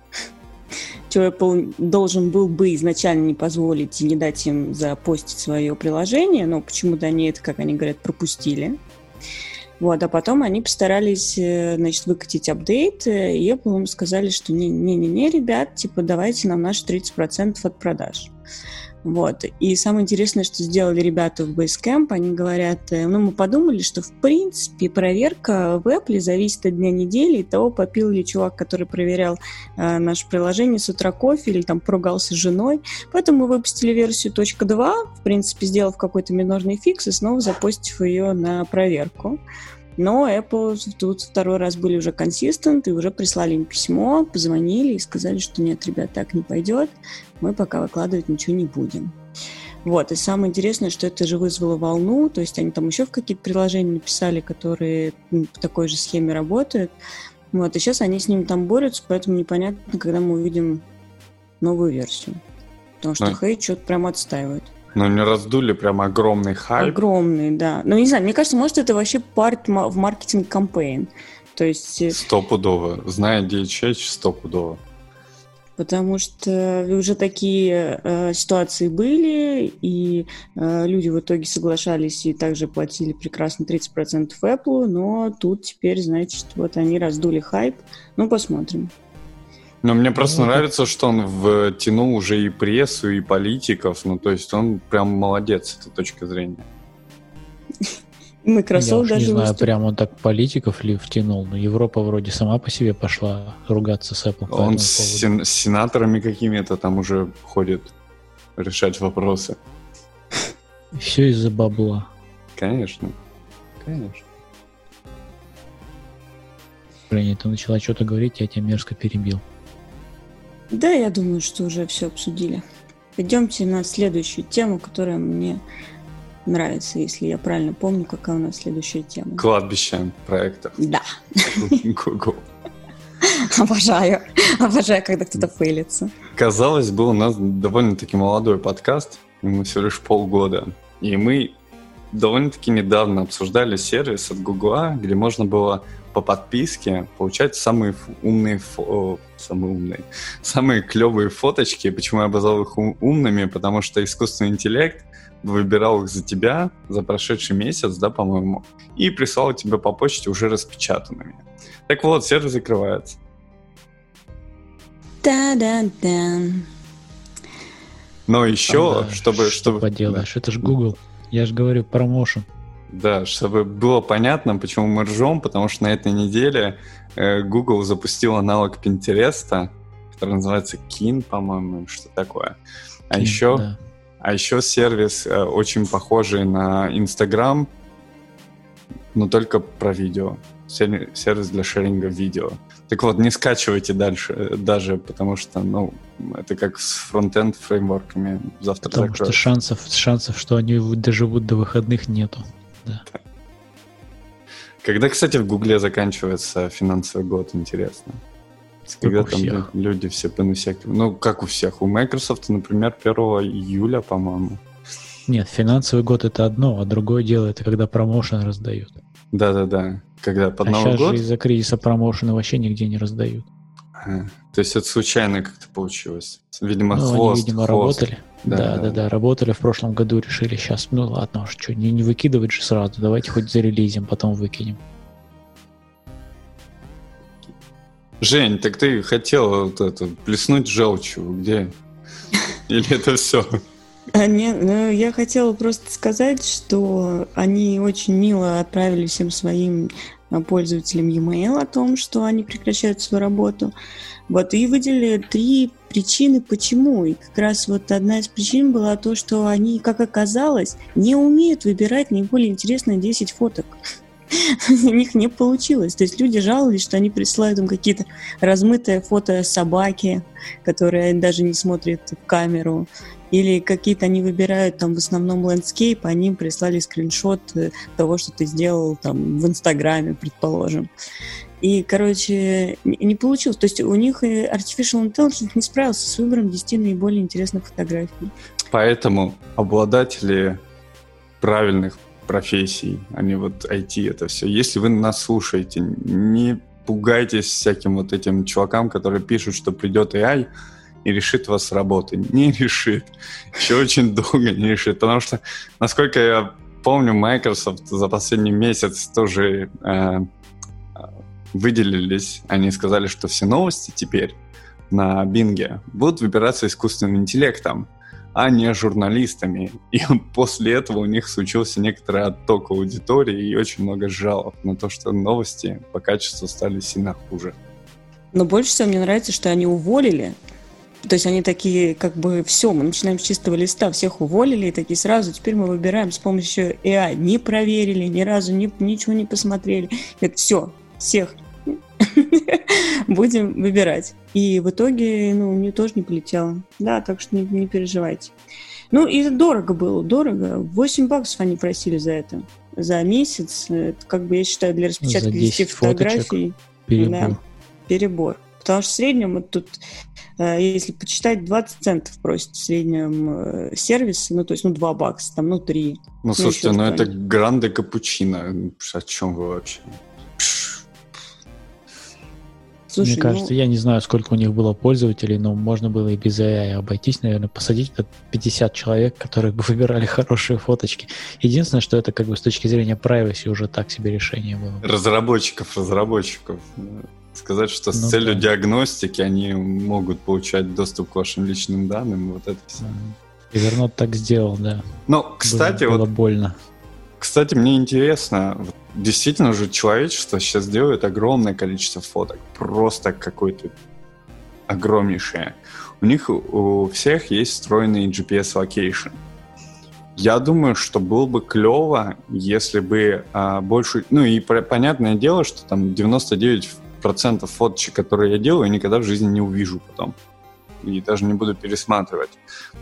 что Apple должен был бы изначально не позволить и не дать им запостить свое приложение, но почему-то они это, как они говорят, пропустили. Вот, а потом они постарались, э, значит, выкатить апдейт, э, и Apple им сказали, что не-не-не, ребят, типа, давайте нам наши 30% от продаж. Вот. И самое интересное, что сделали ребята в Basecamp, они говорят, э, ну, мы подумали, что, в принципе, проверка в Apple зависит от дня недели и того, попил ли чувак, который проверял э, наше приложение с утра кофе или там поругался с женой. Поэтому мы выпустили версию .2, в принципе, сделав какой-то минорный фикс и снова запостив ее на проверку. Но Apple тут второй раз были уже консистент и уже прислали им письмо, позвонили и сказали, что нет, ребят, так не пойдет, мы пока выкладывать ничего не будем. Вот, и самое интересное, что это же вызвало волну, то есть они там еще в какие-то приложения написали, которые по такой же схеме работают. Вот, и сейчас они с ним там борются, поэтому непонятно, когда мы увидим новую версию. Потому что Ну, Хей что-то прям отстаивает. Ну, не раздули прям огромный хайп. Огромный, да. Ну, не знаю, мне кажется, может, это вообще парт в маркетинг кампейн. То есть, э, Стопудово. Зная DHH, стопудово. потому что уже такие э, ситуации были, и э, люди в итоге соглашались и также платили прекрасно 30% Apple, но тут теперь, значит, вот они раздули хайп. Ну, посмотрим. Но мне просто Ну, это- нравится, что он втянул уже и прессу, и политиков. Ну, то есть он прям молодец с этой точки зрения. И Я Microsoft уж не даже знаю, прям он так политиков ли втянул, но Европа вроде сама по себе пошла ругаться с Apple. по Он с, сен- с сенаторами какими-то там уже ходит решать вопросы. Все из-за бабла. Конечно. Конечно. Женя, ты начала что-то говорить, я тебя мерзко перебил. Да, я думаю, что уже все обсудили. Пойдемте на следующую тему, которая мне нравится, если я правильно помню, какая у нас следующая тема. Кладбище проектов. Да, Google. обожаю. Обожаю, когда кто-то фейлится. Казалось бы, у нас довольно-таки молодой подкаст, ему всего лишь полгода. И мы довольно-таки недавно обсуждали сервис от Гугла, где можно было по подписке получать самые умные, фо- самые умные, самые клевые фоточки. Почему я обозвал их ум- умными? Потому что искусственный интеллект выбирал их за тебя за прошедший месяц, да, по-моему, и прислал тебе по почте уже распечатанными. Так вот, сервис закрывается. Та-да-да. Но еще, Да, чтобы, что чтобы поделаешь, это же Google. Я же говорю, промоушен. Да, чтобы было понятно, почему мы ржем, потому что на этой неделе э, Google запустил аналог Pinterest, который называется Kin, по-моему, что такое. А Kin, еще, да. а еще сервис э, очень похожий на Instagram, но только про видео. Сервис для шеринга видео. Так вот, не скачивайте дальше э, даже, потому что, ну, это как с фронтенд фреймворками. Завтра Потому закроют. что шансов, шансов, что они доживут до выходных, нету. Да. Когда, кстати, в Гугле заканчивается финансовый год, интересно. Когда там всех. люди все понусякивают. Ну, как у всех. У Microsoft, например, 1 июля, по-моему. Нет, финансовый год это одно, а другое дело это когда промоушен раздают. Да-да-да. Когда под а Новый сейчас год? же из-за кризиса промоушены вообще нигде не раздают. А, то есть это случайно как-то получилось? Видимо, ну, хвост. Они, видимо, хвост. работали. Да да, да, да, работали в прошлом году, решили сейчас, ну ладно уж, что, не, не выкидывать же сразу, давайте хоть зарелизим, потом выкинем. Жень, так ты хотел вот это, плеснуть желчью, где? Или это все? А, ну, я хотела просто сказать, что они очень мило отправили всем своим а, пользователям e-mail о том, что они прекращают свою работу. Вот, и выделили три причины, почему. И как раз вот одна из причин была то, что они, как оказалось, не умеют выбирать наиболее интересные 10 фоток. У них не получилось. То есть люди жаловались, что они присылают им какие-то размытые фото собаки, которые даже не смотрят в камеру, или какие-то они выбирают там в основном landscape, они им прислали скриншот э, того, что ты сделал там в Инстаграме, предположим. И, короче, не получилось. То есть у них Artificial Intelligence не справился с выбором 10 наиболее интересных фотографий. Поэтому обладатели правильных профессий, а не вот IT это все. Если вы нас слушаете, не пугайтесь всяким вот этим чувакам, которые пишут, что придет AI, и решит вас с работы. Не решит. Еще очень долго не решит. Потому что, насколько я помню, Microsoft за последний месяц тоже э, выделились. Они сказали, что все новости теперь на Бинге будут выбираться искусственным интеллектом, а не журналистами. И после этого у них случился некоторый отток аудитории и очень много жалоб на то, что новости по качеству стали сильно хуже. Но больше всего мне нравится, что они уволили то есть они такие, как бы, все, мы начинаем с чистого листа, всех уволили, и такие сразу, теперь мы выбираем с помощью AI. Не проверили, ни разу ни, ничего не посмотрели. Это все, всех будем выбирать. И в итоге, ну, мне тоже не полетело. Да, так что не, не переживайте. Ну, и дорого было, дорого. 8 баксов они просили за это. За месяц. Это, как бы, я считаю, для распечатки 10 фотографий. Перебор. Да, перебор. Потому что в среднем вот тут, э, если почитать, 20 центов просит в среднем э, сервис, ну, то есть, ну, 2 бакса, там, ну, 3. Ну, ну слушайте, ну, это гранде капучино. О чем вы вообще? Слушай, Мне кажется, ну... я не знаю, сколько у них было пользователей, но можно было и без AI обойтись, наверное, посадить 50 человек, которые бы выбирали хорошие фоточки. Единственное, что это как бы с точки зрения privacy уже так себе решение было. Разработчиков, разработчиков сказать, что с ну, целью да. диагностики они могут получать доступ к вашим личным данным, вот это все. И Вернот так сделал, да. Но, кстати, было, вот... Было больно. Кстати, мне интересно, действительно же человечество сейчас делает огромное количество фоток, просто какое-то огромнейшее. У них у всех есть встроенный GPS location. Я думаю, что было бы клево, если бы а, больше... Ну и понятное дело, что там 99 процентов фоточек, которые я делаю, я никогда в жизни не увижу потом. И даже не буду пересматривать.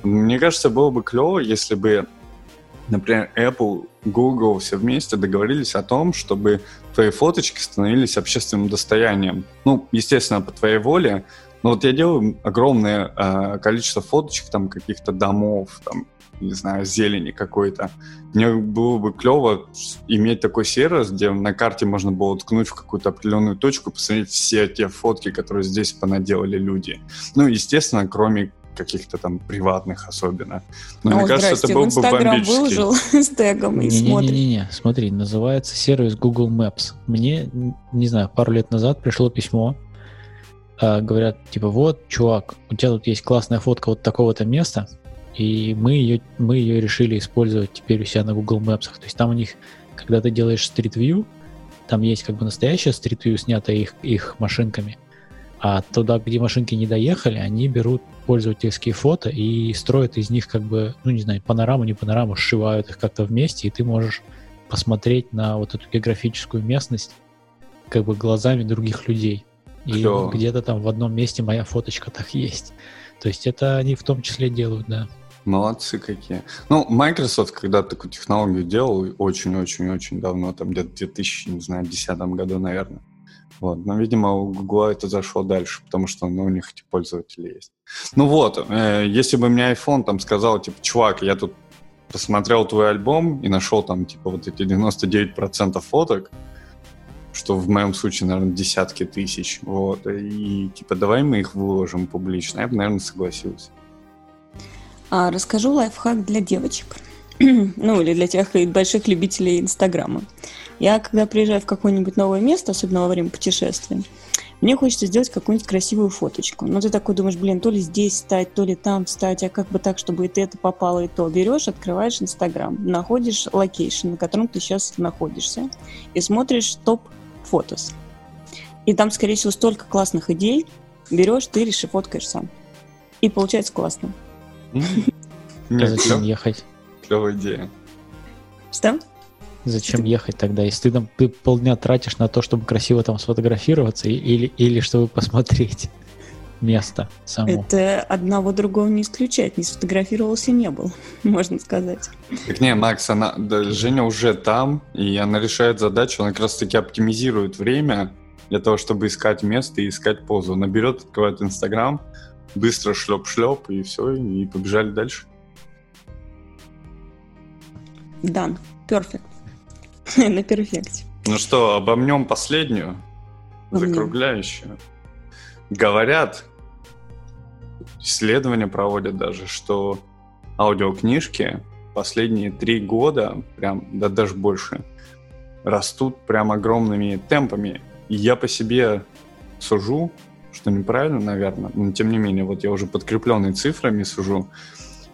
Мне кажется, было бы клево, если бы, например, Apple, Google все вместе договорились о том, чтобы твои фоточки становились общественным достоянием. Ну, естественно, по твоей воле, но вот я делаю огромное э, количество фоточек там каких-то домов, там, не знаю, зелени какой-то. Мне было бы клево иметь такой сервис, где на карте можно было ткнуть в какую-то определенную точку, посмотреть все те фотки, которые здесь понаделали люди. Ну, естественно, кроме каких-то там приватных особенно. Но О, мне кажется, это был бы бомбический. выложил с тегом и смотрит. Не-не-не, смотри, называется сервис Google Maps. Мне, не знаю, пару лет назад пришло письмо, а, говорят, типа, вот, чувак, у тебя тут есть классная фотка вот такого-то места, и мы ее, мы ее решили использовать теперь у себя на Google Maps. То есть там у них когда ты делаешь стрит-вью, там есть как бы настоящая стрит-вью, снятая их, их машинками, а туда, где машинки не доехали, они берут пользовательские фото и строят из них как бы, ну не знаю, панораму, не панораму, сшивают их как-то вместе, и ты можешь посмотреть на вот эту географическую местность как бы глазами других людей. И Клево. где-то там в одном месте моя фоточка так есть. То есть это они в том числе делают, да. Молодцы какие. Ну, Microsoft когда такую технологию делал очень-очень-очень давно, там где-то в 2000, не знаю, 2010 году, наверное. Вот. Но, видимо, у Google это зашло дальше, потому что ну, у них эти пользователи есть. Ну вот, э, если бы мне iPhone там сказал, типа, чувак, я тут посмотрел твой альбом и нашел там, типа, вот эти 99% фоток, что в моем случае, наверное, десятки тысяч, вот, и, типа, давай мы их выложим публично, я бы, наверное, согласился. А, расскажу лайфхак для девочек. ну, или для тех больших любителей Инстаграма. Я, когда приезжаю в какое-нибудь новое место, особенно во время путешествия, мне хочется сделать какую-нибудь красивую фоточку. Но ты такой думаешь, блин, то ли здесь стать, то ли там стать, а как бы так, чтобы и это попало, и то. Берешь, открываешь Инстаграм, находишь location, на котором ты сейчас находишься, и смотришь top photos. И там, скорее всего, столько классных идей. Берешь, тыришь и фоткаешь сам. И получается классно. А Нет, зачем ехать? Клевая идея. Что? Зачем ехать тогда, если ты там ты полдня тратишь на то, чтобы красиво там сфотографироваться или, или чтобы посмотреть место само? Это одного другого не исключает. Не сфотографировался, не был, можно сказать. Так не, Макс, она, да, Женя уже там, и она решает задачу, она как раз таки оптимизирует время для того, чтобы искать место и искать позу. Она берет, открывает Инстаграм, быстро шлеп-шлеп, и все, и побежали дальше. Done. Perfect. На перфекте. Ну что, обомнем последнюю, Обомнем. закругляющую. Говорят, исследования проводят даже, что аудиокнижки последние три года, прям, да даже больше, растут прям огромными темпами. И я по себе сужу, что неправильно, наверное, но тем не менее, вот я уже подкрепленный цифрами сужу,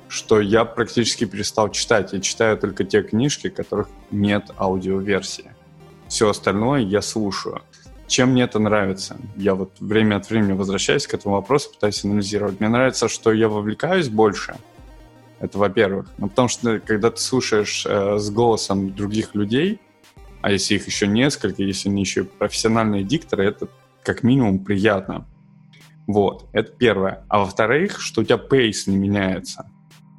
что я практически перестал читать. Я читаю только те книжки, которых нет аудиоверсии. Все остальное я слушаю. Чем мне это нравится? Я вот время от времени возвращаюсь к этому вопросу, пытаюсь анализировать. Мне нравится, что я вовлекаюсь больше. Это во-первых. Ну, потому что когда ты слушаешь э, с голосом других людей, а если их еще несколько, если они еще профессиональные дикторы, это как минимум приятно. Вот, это первое. А во-вторых, что у тебя пейс не меняется.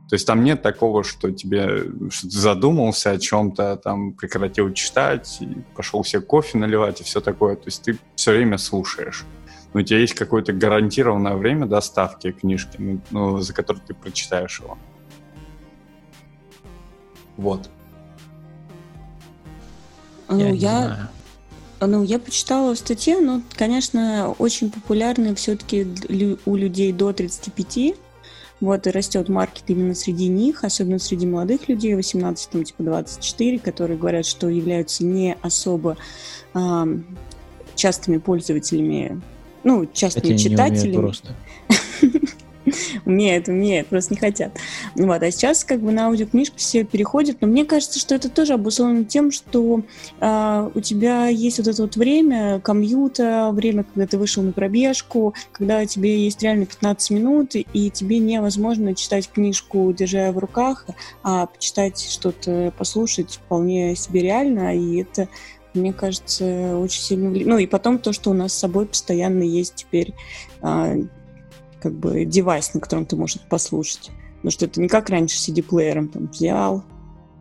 То есть там нет такого, что тебе что ты задумался о чем-то, там прекратил читать, и пошел себе кофе наливать и все такое. То есть ты все время слушаешь. Но у тебя есть какое-то гарантированное время доставки книжки, ну, ну, за которое ты прочитаешь его. Вот. Ну, я, знаю. ну, я почитала в статье, но, конечно, очень популярны все-таки у людей до 35. Вот, и растет маркет именно среди них, особенно среди молодых людей, 18, там, типа 24, которые говорят, что являются не особо ам, частыми пользователями, ну, частыми Хотя читателями. просто. Умеют, умеют, просто не хотят. Вот, а сейчас как бы на аудиокнижку все переходят, но мне кажется, что это тоже обусловлено тем, что а, у тебя есть вот это вот время комьюта, время, когда ты вышел на пробежку, когда тебе есть реально 15 минут, и тебе невозможно читать книжку, держа в руках, а почитать что-то, послушать вполне себе реально, и это мне кажется, очень сильно влияет. Ну и потом то, что у нас с собой постоянно есть теперь а, как бы девайс, на котором ты можешь это послушать. Потому что это не как раньше CD-плеером, там взял,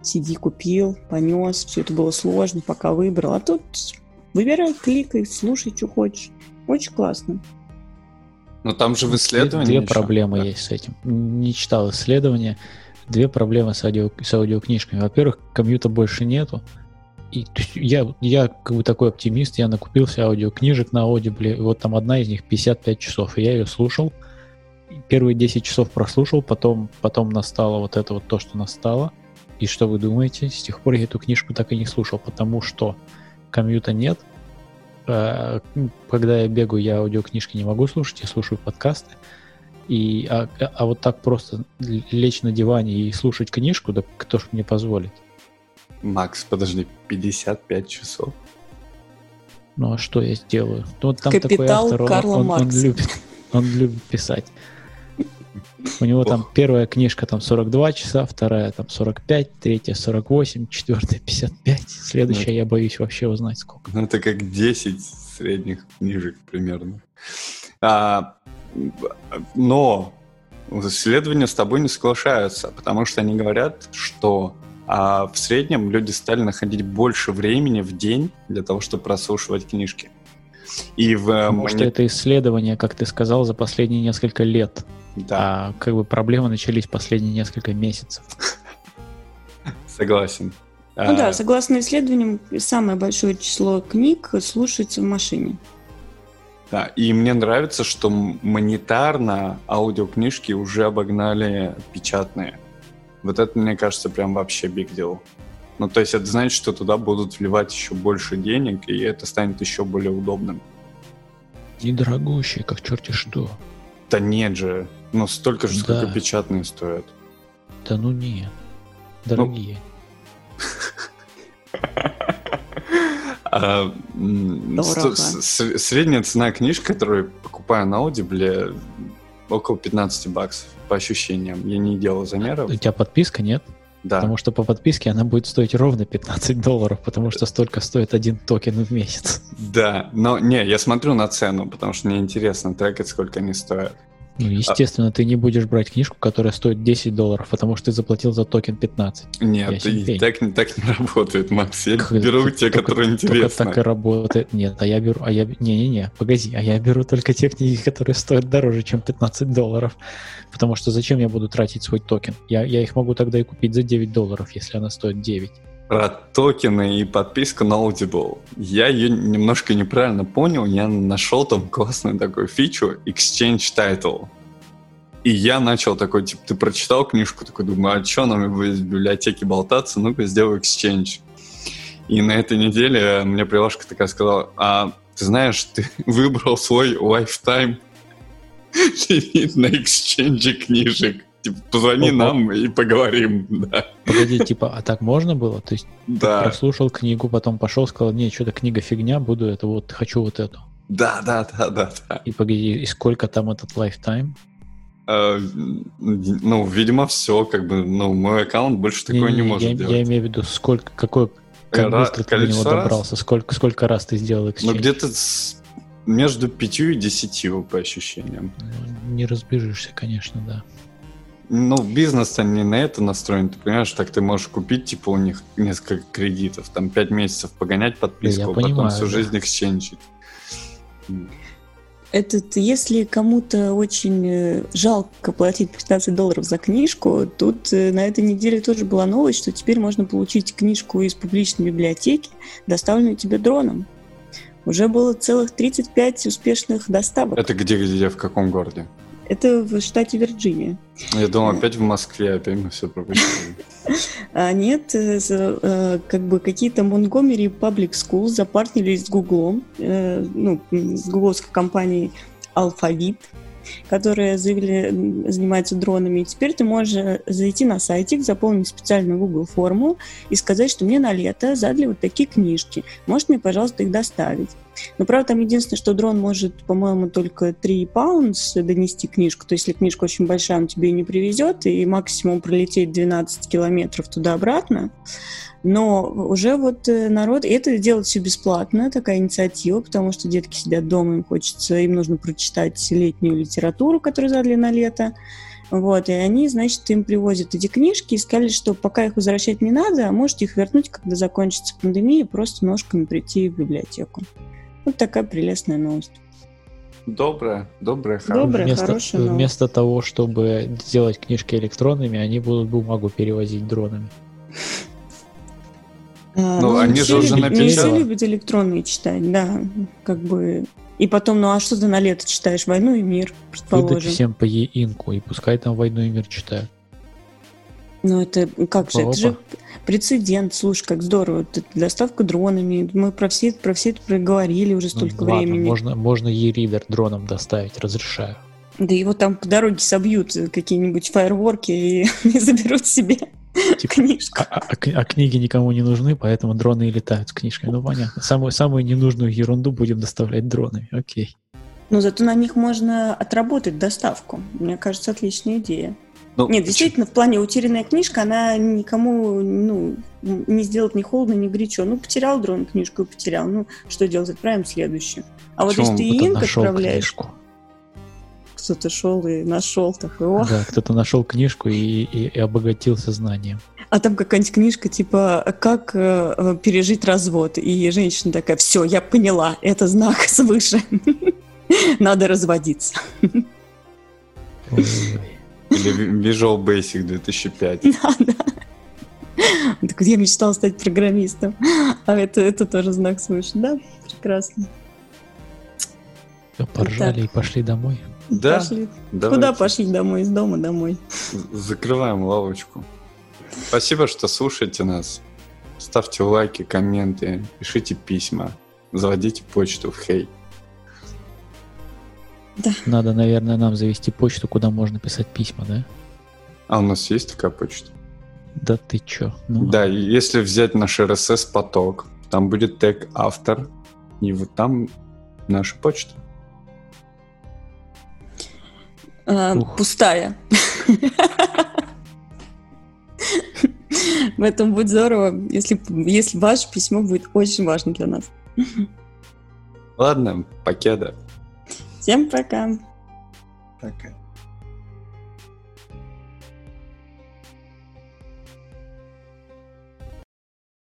CD купил, понес, все это было сложно, пока выбрал. А тут выбирай, кликай, слушай, что хочешь. Очень классно. Но там же в исследовании Две еще, проблемы да. есть с этим. Не читал исследования. Две проблемы с, аудио, с аудиокнижками. Во-первых, комьюта больше нету. И я, я как бы такой оптимист, я накупился аудиокнижек на Audible, вот там одна из них 55 часов, и я ее слушал. Первые 10 часов прослушал, потом, потом настало вот это вот то, что настало. И что вы думаете? С тех пор я эту книжку так и не слушал, потому что комьюта нет. Э, Когда я бегаю, я аудиокнижки не могу слушать, я слушаю подкасты. И, а, а вот так просто лечь на диване и слушать книжку, да кто ж мне позволит? Макс, подожди, 55 часов? Ну а что я сделаю? Ну, вот там Капитал такой автор, он- Карла он, он Маркса. любит, он любит писать. У него там первая книжка там 42 часа, вторая там 45, третья 48, четвертая 55, следующая я боюсь вообще узнать сколько. Ну, это как 10 средних книжек примерно. А, но исследования с тобой не соглашаются, потому что они говорят, что а, в среднем люди стали находить больше времени в день для того, чтобы прослушивать книжки. И в э, Потому что мони- это исследование, как ты сказал, за последние несколько лет. Да, А как бы проблемы начались последние несколько месяцев. согласен. Ну А, да, согласно исследованиям, самое большое число книг слушается в машине. Да, и мне нравится, что монетарно аудиокнижки уже обогнали печатные. Вот это, мне кажется, прям вообще big deal. Ну, то есть это значит, что туда будут вливать еще больше денег, и это станет еще более удобным. И дорогущие, как черти что. Да нет же, ну столько же, сколько Да. печатные стоят. Да ну нет. Дорогие. А, средняя цена книжки, которую покупаю на Audible, около 15 баксов, по ощущениям. Я не делал замеров. У тебя подписка нет? Да. Потому что по подписке она будет стоить ровно 15 долларов, потому что столько стоит один токен в месяц. Да, но не, я смотрю на цену, потому что мне интересно трекать, сколько они стоят. Ну, естественно, ты не будешь брать книжку, которая стоит 10 долларов, потому что ты заплатил за токен 15. Нет, и так, не- так не работает, Макс. Я Как беру те, Только- которые Только интересны. так и работает. Нет, а я беру... А я... Не-не-не, погоди. А я беру только те книги, которые стоят дороже, чем 15 долларов. Потому что зачем я буду тратить свой токен? Я, я их могу тогда и купить за 9 долларов, если она стоит 9. Про токены и подписку на Audible. Я ее немножко неправильно понял. Я нашел там классную такую фичу Exchange Title. И я начал такой, типа, ты прочитал книжку, такой, думаю, а что нам в библиотеке болтаться? Ну-ка, сделаю Exchange. И на этой неделе мне приложка такая сказала, а ты знаешь, ты выбрал свой lifetime на Exchange книжек. Типа, позвони Ого. нам и поговорим. Да. Погоди, типа, а так можно было? То есть ты Да. прослушал книгу, потом пошел, сказал, не, что-то книга фигня, буду это вот, хочу вот эту. Да, да, да, да, да. И погоди, и сколько там этот lifetime? Э, ну, видимо, все, как бы, ну, мой аккаунт больше такое не, Не-не, может я, делать. я имею в виду, сколько, какой, как Ра- быстро ты до него количество раз? добрался, сколько, сколько раз ты сделал Ну, exchange? где-то с- между пятью и десятью, по ощущениям. Ну, Не разбежишься, конечно, да. Ну, бизнес-то не на это настроен, ты понимаешь, так ты можешь купить, типа, у них несколько кредитов, там, пять месяцев погонять подписку, Я а потом понимаю, всю да. жизнь эксченджить. Этот, если кому-то очень э, жалко платить 15 долларов за книжку, тут э, на этой неделе тоже была новость, что теперь можно получить книжку из публичной библиотеки, доставленную тебе дроном. Уже было целых 35 успешных доставок. Это где, где, в каком городе? Это в штате Вирджиния. Я думал, опять в Москве, опять мы все пропустили. А нет, э, э, как бы какие-то Montgomery Public Schools запартнерились с Гуглом, э, ну, с гугловской компанией Alphabet, которая заявили, занимается дронами. И теперь ты можешь зайти на сайтик, заполнить специальную Google форму и сказать, что мне на лето задали вот такие книжки. Можешь мне, пожалуйста, их доставить? Но, правда, там единственное, что дрон может, по-моему, только 3 паунс донести книжку. То есть, если книжка очень большая, он тебе ее не привезет, и максимум пролететь 12 километров туда-обратно. Но уже вот э, народ... И это делать все бесплатно, такая инициатива, потому что детки сидят дома, им хочется, им нужно прочитать летнюю литературу, которую задали на лето. Вот, и они, значит, им привозят эти книжки и сказали, что пока их возвращать не надо, а можете их вернуть, когда закончится пандемия, просто ножками прийти в библиотеку. Вот такая прелестная новость. Доброе, доброе, хорошее. Доброе, вместо, хорошая новость. вместо того, чтобы сделать книжки электронными, они будут бумагу перевозить дронами. А, Ну, они все же уже любят- Не все любят электронные читать, да, как бы... И потом, ну а что ты на лето читаешь? «Войну и мир», Выдать предположим. всем по ЕИНКу, и пускай там «Войну и мир» читают. Ну это как же, Опа. это же прецедент, слушай, как здорово. Доставка дронами, мы про все, это- про все это проговорили уже Ну, столько ладно, времени. можно, можно e-reader дроном доставить, разрешаю. Да его там по дороге собьют э, какие-нибудь фаерворки и, и заберут себе. Типа, Книжка. а, а кни- а книги никому не нужны, поэтому дроны и летают с книжками. Ну, понятно. Самую, самую ненужную ерунду будем доставлять дронами. Окей. Но зато на них можно отработать доставку. Мне кажется, отличная идея. Ну, Нет, действительно, в плане утерянная книжка, она никому ну, не сделает ни холодно, ни горячо. Ну, потерял дрон книжку и потерял. Ну, что делать? Отправим следующую. А вот Почему если ты инк отправляешь, книжку. кто-то шел и нашел такой, о, Да, кто-то нашел книжку и, и- и обогатился знанием. А там какая-нибудь книжка, типа, как э, э, пережить развод. И женщина такая, все, я поняла, это знак свыше. Надо разводиться. Ой. Или Visual Basic 2005. Надо. Так вот я мечтала стать программистом. А это, это тоже знак свыше. Да, прекрасно. Всё, Поржали и пошли домой. Да, Пошли. давайте Куда пошли домой? Из дома домой. Закрываем лавочку. Спасибо, что слушаете нас. Ставьте лайки, комменты, пишите письма, заводите почту в Хей. Надо, наверное, нам завести почту, куда можно писать письма, да? А у нас есть такая почта? Да ты чё? Ну, Да, если взять наш RSS поток, там будет тег автор, и вот там наша почта. А, Ух. пустая. В этом будет здорово, если, если ваше письмо будет очень важно для нас. Ладно, покеда. Всем пока. Пока.